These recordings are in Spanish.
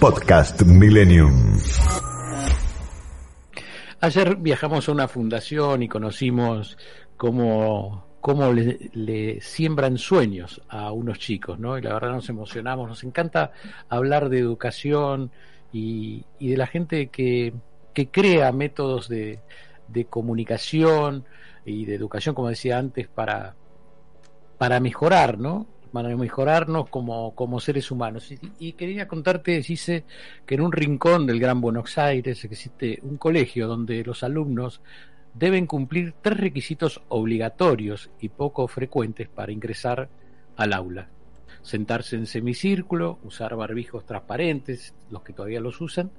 Podcast Millennium. Ayer viajamos a una fundación y conocimos cómo, cómo le, siembran sueños a unos chicos, ¿no? Y la verdad nos emocionamos, nos encanta hablar de educación y, y de la gente que, que crea métodos de, de, comunicación y de educación, como decía antes, para, para mejorar, ¿no? Para mejorarnos como, como seres humanos. Y, y, quería contarte, dice, que en un rincón del Gran Buenos Aires existe un colegio donde los alumnos deben cumplir tres requisitos obligatorios y poco frecuentes para ingresar al aula. Sentarse en semicírculo, usar barbijos transparentes, los que todavía los usan,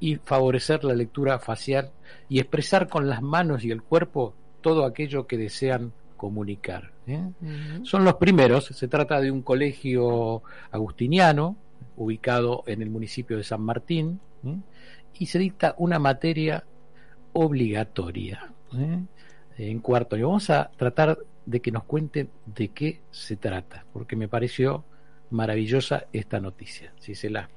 y favorecer la lectura facial y expresar con las manos y el cuerpo todo aquello que desean comunicar. ¿eh? Uh -huh. Son los primeros, se trata de un colegio agustiniano ubicado en el municipio de San Martín ¿eh? y se dicta una materia obligatoria ¿eh? en cuarto año. Vamos a tratar de que nos cuenten de qué se trata, porque me pareció maravillosa esta noticia. Si se la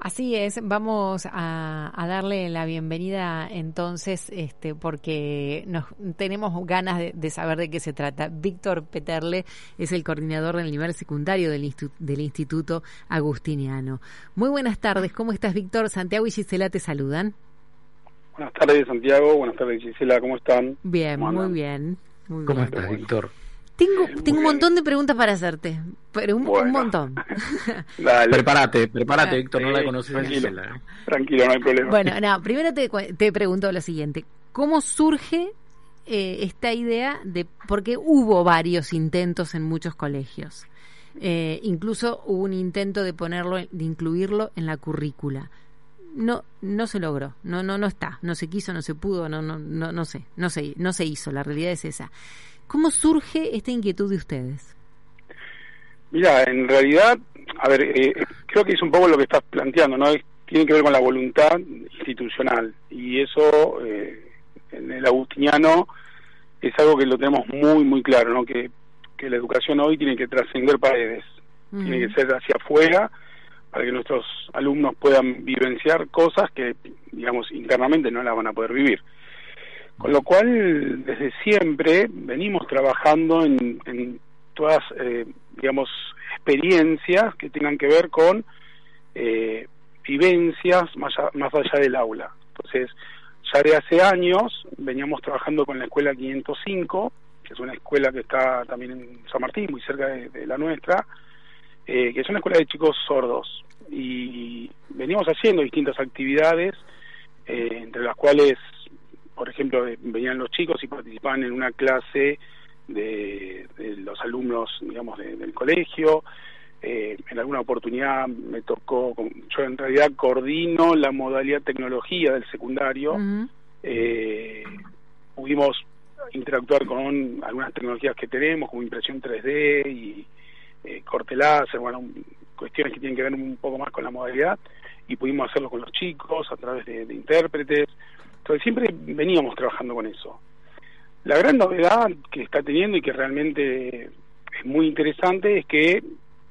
Así es, vamos a, a, darle la bienvenida entonces, este, porque nos tenemos ganas de, de, saber de qué se trata. Víctor Peterle es el coordinador del nivel secundario del, institu del Instituto Agustiniano. Muy buenas tardes, ¿cómo estás, Víctor? Santiago y Gisela te saludan. Buenas tardes, Santiago. Buenas tardes, Gisela. ¿Cómo están? Bien, ¿Cómo muy bien. Muy ¿Cómo bien. estás, Víctor? Tengo, tengo un montón de preguntas para hacerte, pero un, Bueno. un montón. Dale, Prepárate, prepárate, Ah, Víctor, no la conoces. tranquilo. Gisela. tranquilo, no hay problema. Bueno, no, primero te, cu- te pregunto lo siguiente. ¿Cómo surge eh, esta idea de, porque hubo varios intentos en muchos colegios? Eh, incluso hubo un intento de ponerlo, de incluirlo en la currícula. No, no se logró, no, no, no está, no se quiso, no se pudo, no, no, no, no sé, no se, no se hizo. La realidad es esa. ¿Cómo surge esta inquietud de ustedes? Mira, en realidad, a ver, eh, creo que es un poco lo que estás planteando, ¿no? Es- tiene que ver con la voluntad institucional y eso eh, en el agustiniano es algo que lo tenemos muy, muy claro, ¿no? Que, que la educación hoy tiene que trascender paredes, tiene que ser hacia afuera para que nuestros alumnos puedan vivenciar cosas que, digamos, internamente no las van a poder vivir. Con lo cual, desde siempre venimos trabajando en, en todas, eh, digamos, experiencias que tengan que ver con eh, vivencias más, a- más allá del aula. Entonces, ya de hace años veníamos trabajando con la escuela 505, que es una escuela que está también en San Martín, muy cerca de, la nuestra, eh, que es una escuela de chicos sordos. Y venimos haciendo distintas actividades, eh, entre las cuales, por ejemplo, eh, venían los chicos y participaban en una clase de, de los alumnos, digamos, de- del colegio. Eh, en alguna oportunidad me tocó, yo en realidad coordino la modalidad tecnología del secundario. Eh, pudimos interactuar con algunas tecnologías que tenemos, como impresión 3D y eh, corte láser, bueno, cuestiones que tienen que ver un poco más con la modalidad, y pudimos hacerlo con los chicos a través de, de intérpretes. Entonces siempre veníamos trabajando con eso. La gran novedad que está teniendo y que realmente es muy interesante es que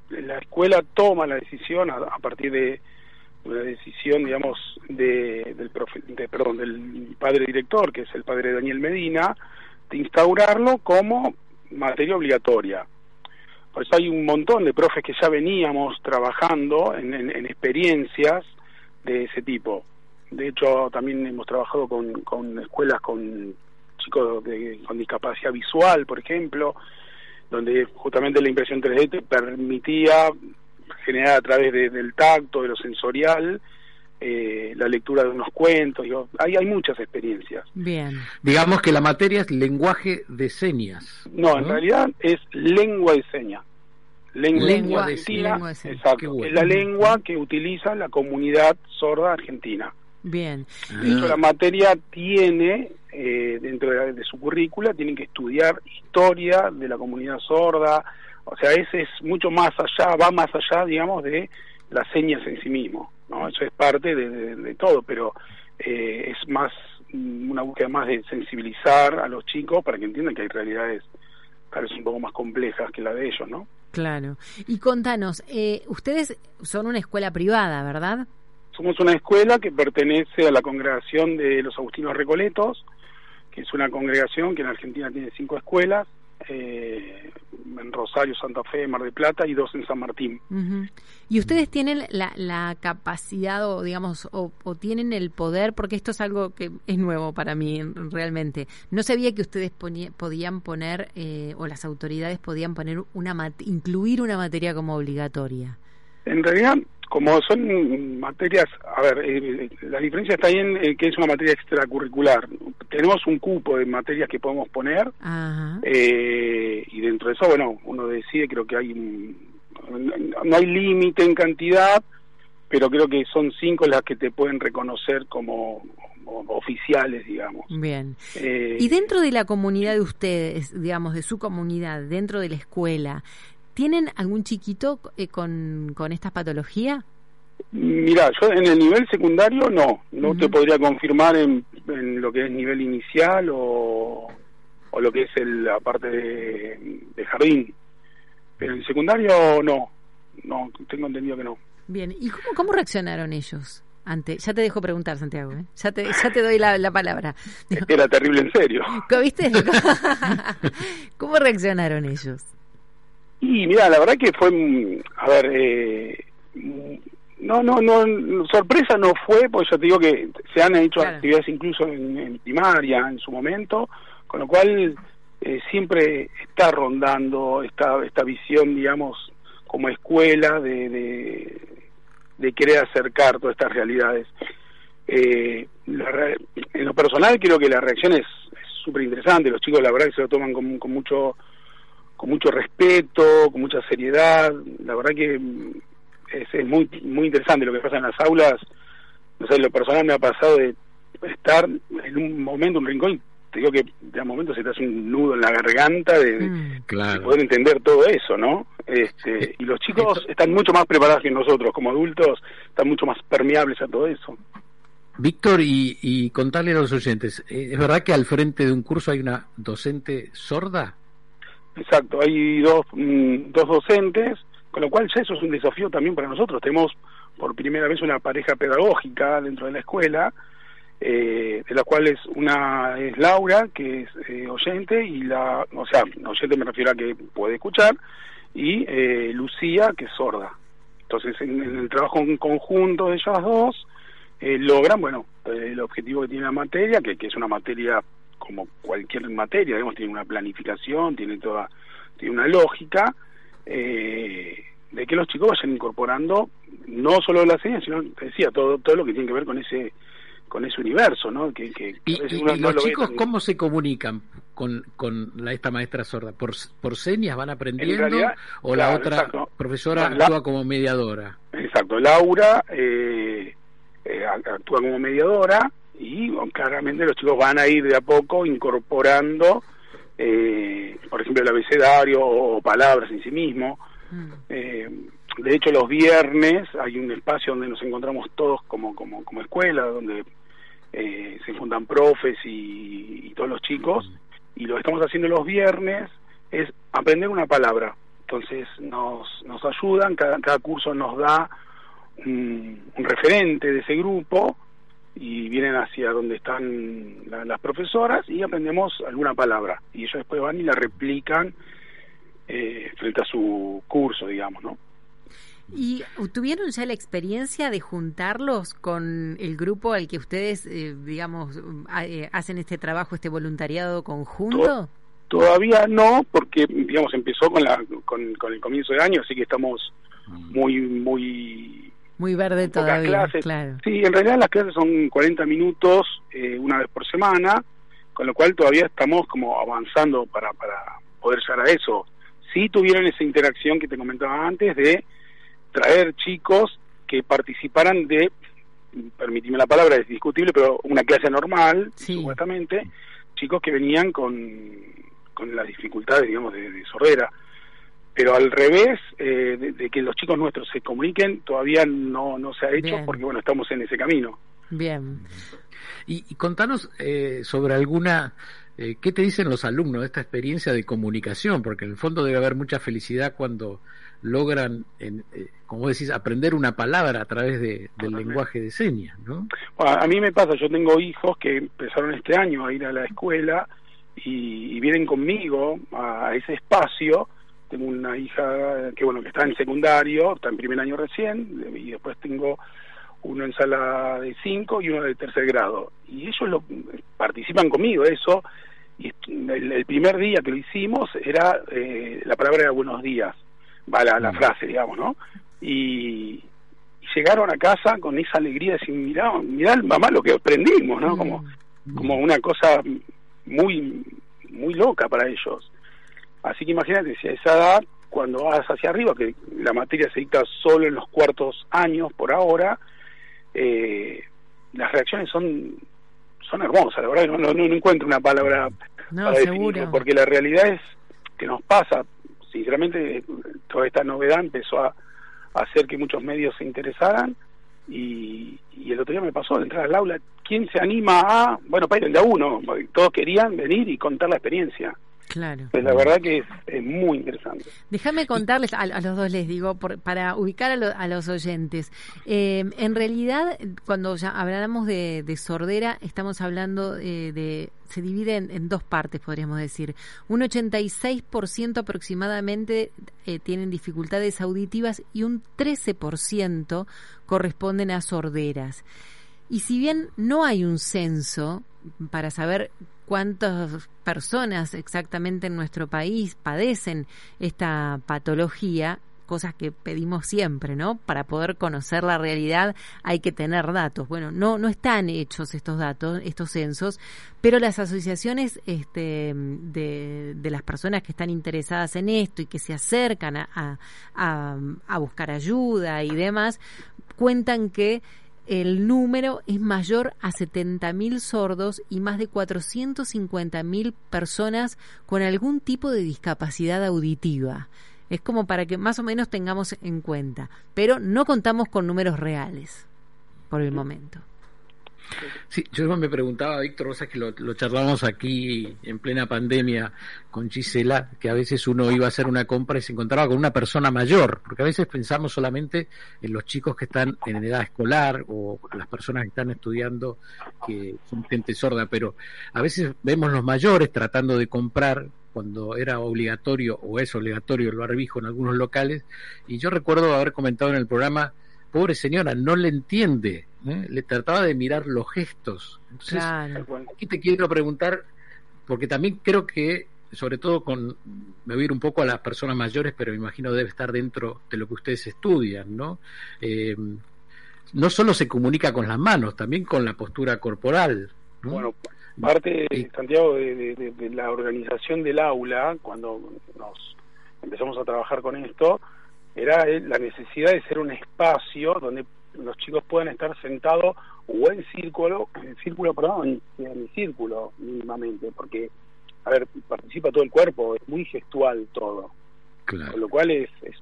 la escuela toma la decisión a, a partir de una decisión, digamos, de, del, profe- de- perdón, del padre director, que es el padre Daniel Medina, de instaurarlo como materia obligatoria. Por eso hay un montón de profes que ya veníamos trabajando en, en- en experiencias de ese tipo. De hecho, también hemos trabajado con, con escuelas con chicos de- con discapacidad visual, por ejemplo, donde justamente la impresión 3D te permitía generar a través de- del tacto, de lo sensorial, eh, la lectura de unos cuentos. Digo, hay, hay muchas experiencias. Bien. Digamos que la materia es lenguaje de señas. No, en realidad es lengua de señas. lengua, Lengua, argentina, lengua de señas. exacto, bueno. es la lengua que utiliza la comunidad sorda argentina. Bien. De hecho, la materia tiene, eh, dentro de, de su currícula, tienen que estudiar historia de la comunidad sorda, o sea, ese es mucho más allá, va más allá, digamos, de las señas en sí mismo, ¿no? Eso es parte de, de- de todo, pero eh, es más mm, una búsqueda más de sensibilizar a los chicos para que entiendan que hay realidades tal vez un poco más complejas que la de ellos, ¿no? Claro. Y contanos, eh, ustedes son una escuela privada, ¿verdad? Somos una escuela que pertenece a la congregación de los Agustinos Recoletos, que es una congregación que en Argentina tiene cinco escuelas, eh, en Rosario, Santa Fe, Mar del Plata y dos en San Martín. Y ustedes tienen la, la capacidad o digamos o, o tienen el poder porque esto es algo que es nuevo para mí realmente. No sabía que ustedes podían poner eh, o las autoridades podían poner una incluir una materia como obligatoria. En realidad, como son materias, a ver, eh, la diferencia está ahí en eh, que es una materia extracurricular. Tenemos un cupo de materias que podemos poner. Eh, y dentro de eso, bueno, uno decide, creo que hay, no hay límite en cantidad, pero creo que son cinco las que te pueden reconocer como, como oficiales, digamos. Bien. Eh, Y dentro de la comunidad de ustedes, digamos, de su comunidad, dentro de la escuela, ¿tienen algún chiquito eh, con, con esta patología? Mira, yo en el nivel secundario no, no te podría confirmar en, en lo que es nivel inicial o, o lo que es el, la parte de, de jardín, pero en secundario no, no, tengo entendido que no. Bien, ¿y cómo, cómo reaccionaron ellos? Ante, ya te dejo preguntar, Santiago, ¿eh? ya, te, ya te doy la, la palabra. Era terrible en serio. ¿Viste? ¿Cómo reaccionaron ellos? Y mira, la verdad que fue, mm, a ver, eh, no, no, no, sorpresa no fue, porque yo te digo que se han hecho Claro. actividades incluso en, en primaria en su momento, con lo cual eh, siempre está rondando esta, esta visión, digamos, como escuela de, de, de querer acercar todas estas realidades. Eh, la en lo personal creo que la reacción es súper interesante, los chicos la verdad que se lo toman con, con mucho con mucho respeto, con mucha seriedad. La verdad que mm, es, es muy muy interesante lo que pasa en las aulas. No sé, lo personal me ha pasado de estar en un momento, un rincón, te digo que de a momento se te hace un nudo en la garganta de, Mm, Claro. poder entender todo eso, ¿no? Este, y los chicos Esto- están mucho más preparados que nosotros como adultos, están mucho más permeables a todo eso. Víctor, y, y contarle a los oyentes, ¿es verdad que al frente de un curso hay una docente sorda? Exacto, hay dos, mm, dos docentes, con lo cual ya eso es un desafío también para nosotros. Tenemos por primera vez una pareja pedagógica dentro de la escuela, eh, de las cuales una es Laura, que es eh, oyente, y la, o sea, oyente me refiero a que puede escuchar, y eh, Lucía, que es sorda. Entonces, en, en el trabajo en conjunto de ellas dos, eh, logran, bueno, eh, el objetivo que tiene la materia, que, que es una materia como cualquier materia, digamos, tiene una planificación, tiene toda, tiene una lógica, eh, de que los chicos vayan incorporando no solo las señas, sino, te decía, todo, todo lo que tiene que ver con ese con ese universo, ¿no? Que, que, que ¿Y, no los lo chicos tan- cómo se comunican con, con la, esta maestra sorda? ¿Por, ¿Por señas van aprendiendo? realidad, ¿O la otra exacto. profesora la- actúa como mediadora? Exacto, Laura eh, eh, actúa como mediadora y bueno, claramente los chicos van a ir de a poco incorporando, eh, por ejemplo, el abecedario o palabras en sí mismo. mm. Eh, de hecho, los viernes hay un espacio donde nos encontramos todos como, como, como escuela, donde eh, se juntan profes y, y todos los chicos, y lo que estamos haciendo los viernes es aprender una palabra. Entonces nos, nos ayudan, cada, cada curso nos da un, un referente de ese grupo y vienen hacia donde están la- las profesoras y aprendemos alguna palabra. Y ellos después van y la replican eh, frente a su curso, digamos, ¿no? ¿Y tuvieron ya la experiencia de juntarlos con el grupo al que ustedes, eh, digamos, eh, hacen este trabajo, este voluntariado conjunto? Todavía no, porque digamos empezó con la con, con el comienzo de año, así que estamos muy muy Muy verde todavía, clases. claro. Sí, en realidad las clases son 40 minutos eh, una vez por semana, con lo cual todavía estamos como avanzando para para poder llegar a eso. sí tuvieron esa interacción que te comentaba antes de traer chicos que participaran de, permitime la palabra, es discutible, pero una clase normal, supuestamente, chicos que venían con, con las dificultades, digamos, de, sordera. Pero al revés, eh, de, que los chicos nuestros se comuniquen, todavía no, no se ha hecho porque, bueno, estamos en ese camino. Bien. Y, contanos eh, sobre alguna eh, ¿Qué te dicen los alumnos de esta experiencia de comunicación? Porque en el fondo debe haber mucha felicidad cuando logran, en, eh, como decís, aprender una palabra a través de, del lenguaje de señas, ¿no? a mí me pasa, yo tengo hijos que empezaron este año a ir a la escuela y, vienen conmigo a, ese espacio. Tengo una hija que, bueno, que está en secundario, está en primer año recién, y después tengo uno en sala de 5 y uno de tercer grado. Y ellos lo, participan conmigo, eso. Y el, primer día que lo hicimos era eh, la palabra de buenos días, va la, mm. frase, digamos, ¿no? Y, llegaron a casa con esa alegría de decir, mirá, mirá mamá lo que aprendimos, ¿no? Como, mm. como una cosa muy, muy loca para ellos. Así que imagínate, si a esa edad, cuando vas hacia arriba, que la materia se dicta solo en los cuartos años por ahora, eh, las reacciones son son hermosas, la verdad, no, no, no encuentro una palabra para definirlo, porque la realidad es que nos pasa, sinceramente, toda esta novedad empezó a, hacer que muchos medios se interesaran y, el otro día me pasó de entrar al aula, ¿quién se anima a, bueno, para de a uno, todos querían venir y contar la experiencia. Claro. Pues la verdad que es, muy interesante. Déjame contarles, a, los dos les digo, para ubicar a, los oyentes. Eh, en realidad, cuando ya hablamos de, sordera, estamos hablando eh, de se divide en, dos partes, podríamos decir. Un 86% aproximadamente eh, tienen dificultades auditivas y un 13% corresponden a sorderas. Y si bien no hay un censo para saber cuántas personas exactamente en nuestro país padecen esta patología, cosas que pedimos siempre, ¿no? Para poder conocer la realidad hay que tener datos. Bueno, no no están hechos estos datos, estos censos, pero las asociaciones este, de, de las personas que están interesadas en esto y que se acercan a, a, a buscar ayuda y demás, cuentan que el número es mayor a 70.000 sordos y más de 450.000 personas con algún tipo de discapacidad auditiva. Es como para que más o menos tengamos en cuenta, pero no contamos con números reales por el momento. Sí, yo me preguntaba, Víctor, vos que lo, charlamos aquí en plena pandemia con Gisela, que a veces uno iba a hacer una compra y se encontraba con una persona mayor, porque a veces pensamos solamente en los chicos que están en edad escolar o las personas que están estudiando que son gente sorda, pero a veces vemos los mayores tratando de comprar cuando era obligatorio o es obligatorio el barbijo en algunos locales, y yo recuerdo haber comentado en el programa pobre señora, no le entiende, ¿eh? le trataba de mirar los gestos. Entonces, aquí te quiero preguntar, porque también creo que, sobre todo con, me voy a ir un poco a las personas mayores, pero me imagino debe estar dentro de lo que ustedes estudian, ¿no? Eh, no solo se comunica con las manos, también con la postura corporal. Bueno, parte, Santiago, de, de la organización del aula, cuando nos empezamos a trabajar con esto, era la necesidad de ser un espacio donde los chicos puedan estar sentados o en círculo, en círculo, perdón, en círculo mínimamente, porque, a ver, participa todo el cuerpo, es muy gestual todo. Con lo cual es, es,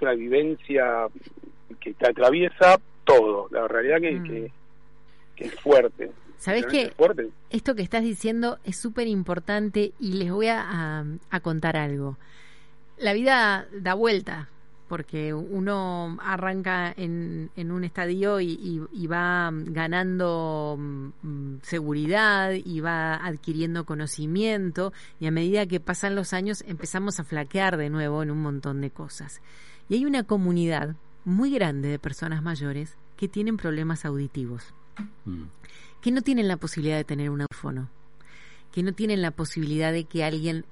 una vivencia que te atraviesa todo, la realidad que, mm. que, es fuerte. ¿Sabes qué? Esto que estás diciendo es súper importante y les voy a, a contar algo. La vida da vuelta, porque uno arranca en, en un estadio y, va ganando mm, seguridad y va adquiriendo conocimiento y a medida que pasan los años empezamos a flaquear de nuevo en un montón de cosas. Y hay una comunidad muy grande de personas mayores que tienen problemas auditivos, mm. que no tienen la posibilidad de tener un audífono, que no tienen la posibilidad de que alguien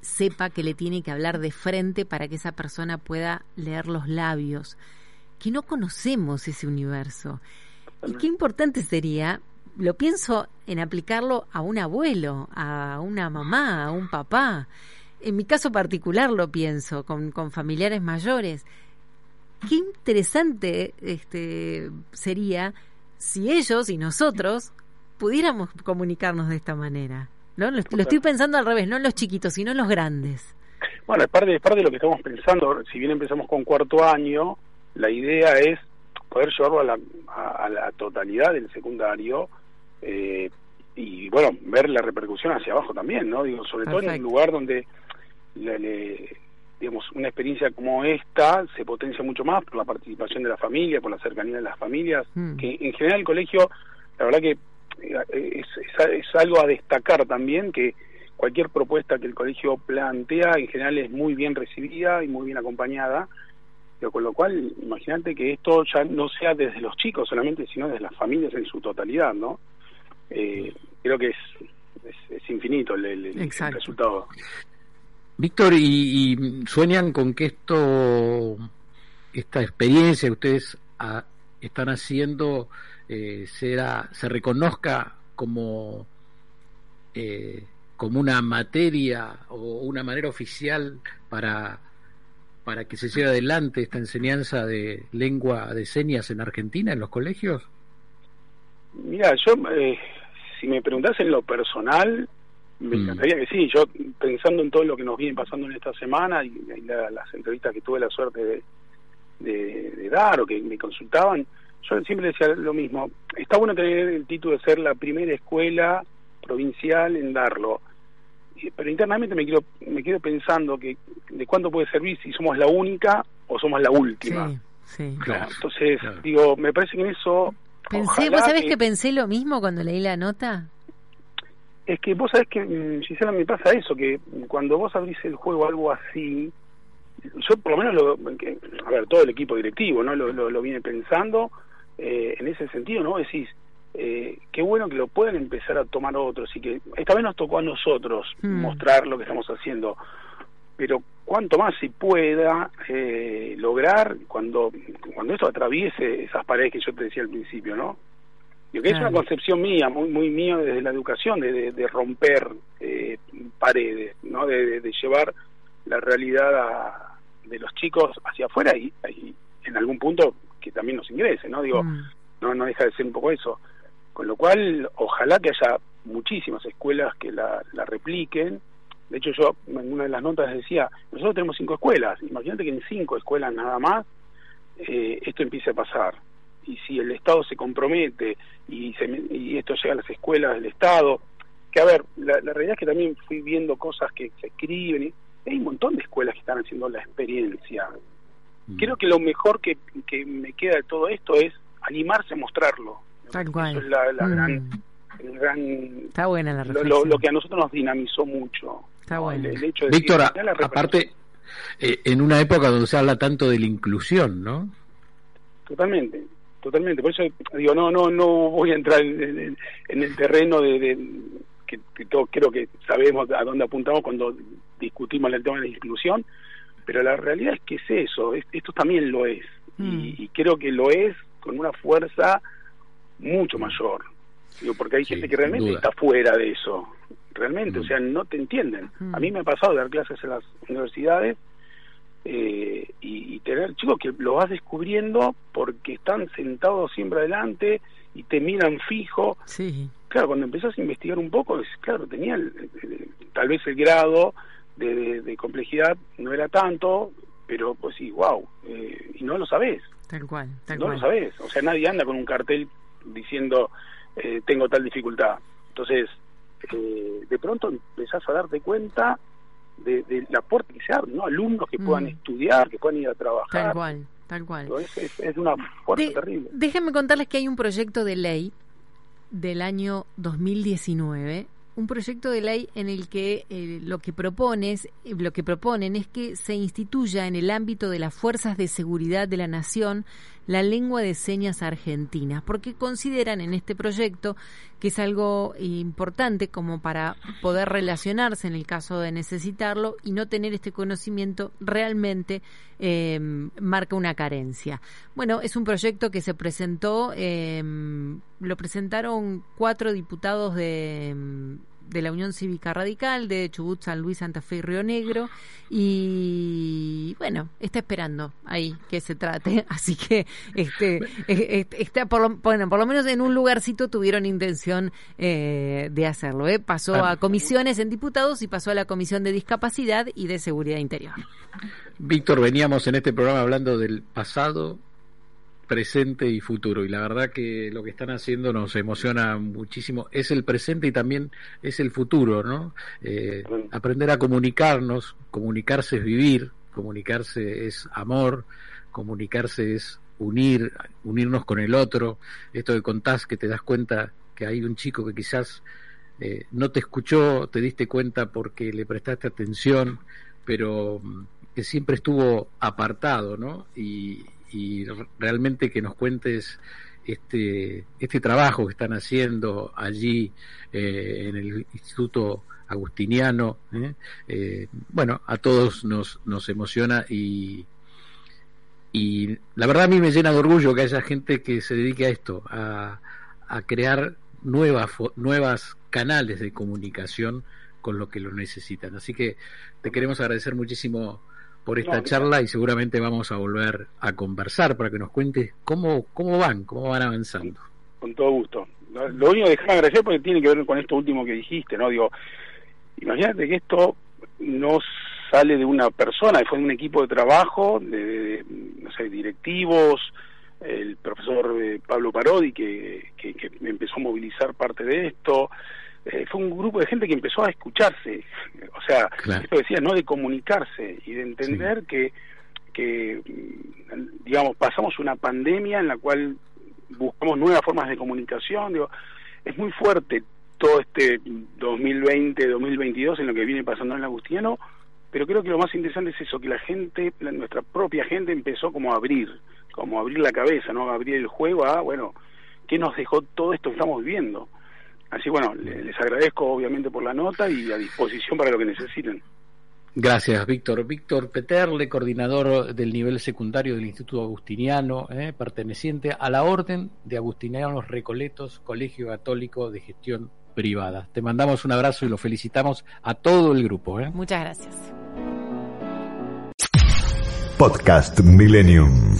sepa que le tiene que hablar de frente para que esa persona pueda leer los labios, que no conocemos ese universo. Y qué importante sería, lo pienso en aplicarlo a un abuelo, a una mamá, a un papá. en mi caso particular lo pienso, con, con familiares mayores. Qué interesante este, sería si ellos y nosotros pudiéramos comunicarnos de esta manera. ¿No? Lo, lo estoy pensando al revés, no en los chiquitos, sino en los grandes. Bueno, es parte, es parte de lo que estamos pensando. Si bien empezamos con cuarto año, la idea es poder llevarlo a la, a, la totalidad del secundario eh, y, bueno, ver la repercusión hacia abajo también, ¿no? Digo, sobre todo en un lugar donde, le, digamos, una experiencia como esta se potencia mucho más por la participación de la familia, por la cercanía de las familias, Mm. que en general el colegio, la verdad que es, es, es algo a destacar también que cualquier propuesta que el colegio plantea en general es muy bien recibida y muy bien acompañada, pero con lo cual imagínate que esto ya no sea desde los chicos solamente, sino desde las familias en su totalidad, ¿no? Eh, creo que es, es, es infinito el, el- resultado. Víctor, ¿y, y sueñan con que esto, esta experiencia que ustedes ah, están haciendo, eh, sea, se reconozca como, eh, como una materia o una manera oficial para, para que se lleve adelante esta enseñanza de lengua de señas en Argentina, en los colegios? Mira, yo, eh, si me preguntás en lo personal, me Mm. encantaría que sí. Yo, pensando en todo lo que nos viene pasando en esta semana y, y la- las entrevistas que tuve la suerte de, de- de dar o que me consultaban, yo siempre decía lo mismo. Está bueno tener el título de ser la primera escuela provincial en darlo. Y- Pero internamente me quedo, me quedo pensando que de cuánto puede servir si somos la única o somos la última. Sí, sí. Claro, Entonces, claro. digo, me parece que en eso... Pensé, ¿vos sabés que- que pensé lo mismo cuando leí la nota? Es que vos sabés que, mm, Gisela, me pasa eso, que cuando vos abrís el juego algo así, yo por lo menos, lo, que- a ver, todo el equipo directivo, ¿no? Lo, lo, lo viene pensando eh, en ese sentido, ¿no? Decís, eh, qué bueno que lo puedan empezar a tomar otros y que esta vez nos tocó a nosotros Mm. mostrar lo que estamos haciendo, pero cuanto más se pueda eh, lograr cuando, cuando esto atraviese esas paredes que yo te decía al principio, ¿no? Digo que es una concepción mía, muy muy mía desde la educación, de, de, de romper eh, paredes, ¿no? De, de- de llevar la realidad a- de los chicos hacia afuera y, y en algún punto que también nos ingrese, ¿no? Digo, Mm. no, no deja de ser un poco eso. Con lo cual, ojalá que haya muchísimas escuelas que la, la repliquen. De hecho, yo en una de las notas decía, nosotros tenemos cinco escuelas, imagínate que en cinco escuelas nada más eh, esto empiece a pasar. Y si el Estado se compromete y, se, y esto llega a las escuelas del Estado, que a ver, la, la realidad es que también fui viendo cosas que se escriben, y hay un montón de escuelas que están haciendo la experiencia. Mm. Creo que lo mejor que, que me queda de todo esto es animarse a mostrarlo. Tal cual. Eso es la, la Mm. gran, el gran Está buena la lo, reflexión. lo- lo que a nosotros nos dinamizó mucho. Está ¿no? bueno. El, el hecho de Víctor, decir, a- "Mirá la aparte, eh, en una época donde se habla tanto de la inclusión, ¿no? Totalmente, totalmente. Por eso digo, no, no, no voy a entrar en, en- en el terreno de, de- que, que todos creo que sabemos a dónde apuntamos cuando discutimos el tema de la inclusión, pero la realidad es que es eso, es- esto también lo es, Mm. y, y creo que lo es con una fuerza mucho mayor, digo, porque hay Sí, gente que realmente está fuera de eso, realmente, Mm. o sea, no te entienden. Mm. A mí me ha pasado de dar clases en las universidades eh, y, y tener chicos que lo vas descubriendo porque están sentados siempre adelante y te miran fijo. Sí, Claro, cuando empezás a investigar un poco, es, claro, tenía el- el- tal vez el grado de, de- de complejidad no era tanto, pero pues sí, wow, y no lo sabés, tal cual, tal no cual. lo sabés. O sea, nadie anda con un cartel diciendo eh, tengo tal dificultad. Entonces, eh, de pronto empezás a darte cuenta de, de la puerta que se abre, ¿no? Alumnos que Mm. puedan estudiar, que puedan ir a trabajar. Tal cual, tal cual. Es, es, es una fuerza De- terrible. Déjenme contarles que hay un proyecto de ley del año 2019, un proyecto de ley en el que eh, lo que propones, eh, lo que proponen es que se instituya en el ámbito de las fuerzas de seguridad de la nación la lengua de señas argentina, porque consideran en este proyecto que es algo importante como para poder relacionarse en el caso de necesitarlo y no tener este conocimiento realmente eh, marca una carencia. Bueno, es un proyecto que se presentó, eh, lo presentaron cuatro diputados de, de la Unión Cívica Radical de Chubut, San Luis, Santa Fe y Río Negro. Y bueno, está esperando ahí que se trate. Así que este, está por lo, bueno, por lo menos en un lugarcito tuvieron intención eh, de hacerlo. ¿eh? Pasó a comisiones en diputados y pasó a la Comisión de Discapacidad y de Seguridad Interior. Víctor, veníamos en este programa hablando del pasado, presente y futuro. Y la verdad que lo que están haciendo nos emociona muchísimo. Es el presente y también es el futuro, ¿no? Eh, aprender a comunicarnos, comunicarse es vivir, comunicarse es amor, comunicarse es unir, unirnos con el otro. Esto que contás, que te das cuenta que hay un chico que quizás eh, no te escuchó, te diste cuenta porque le prestaste atención, pero mm, que siempre estuvo apartado, ¿no? Y, y realmente que nos cuentes este, este trabajo que están haciendo allí eh, en el Instituto Agustiniano. ¿eh? Eh, bueno, a todos nos, nos emociona y, y la verdad a mí me llena de orgullo que haya gente que se dedique a esto, a, a crear nuevas, nuevas canales de comunicación con lo que lo necesitan. Así que te queremos agradecer muchísimo por esta charla y seguramente vamos a volver a conversar para que nos cuentes cómo, cómo van, cómo van avanzando. Con todo gusto. Lo único que déjame agradecer porque tiene que ver con esto último que dijiste, ¿no? Digo, imagínate que esto no sale de una persona, fue de un equipo de trabajo, de, no sé, directivos, el profesor eh, Pablo Parodi que, que, que empezó a movilizar parte de esto, eh, fue un grupo de gente que empezó a escucharse, o sea, esto decía, ¿no? De comunicarse y de entender que, que, digamos, pasamos una pandemia en la cual buscamos nuevas formas de comunicación, digo, es muy fuerte todo este 2020, 2022 en lo que viene pasando en el Agustino, pero creo que lo más interesante es eso, que la gente, nuestra propia gente empezó como a abrir, como a abrir la cabeza, ¿no? A abrir el juego a, bueno, ¿qué nos dejó todo esto que estamos viviendo? Así bueno, les agradezco obviamente por la nota y a disposición para lo que necesiten. Gracias, Víctor. Víctor Peterle, coordinador del nivel secundario del Instituto Agustiniano, eh, perteneciente a la Orden de Agustinianos Recoletos, Colegio Católico de Gestión Privada. Te mandamos un abrazo y lo felicitamos a todo el grupo. Eh. Muchas gracias. Podcast Millennium.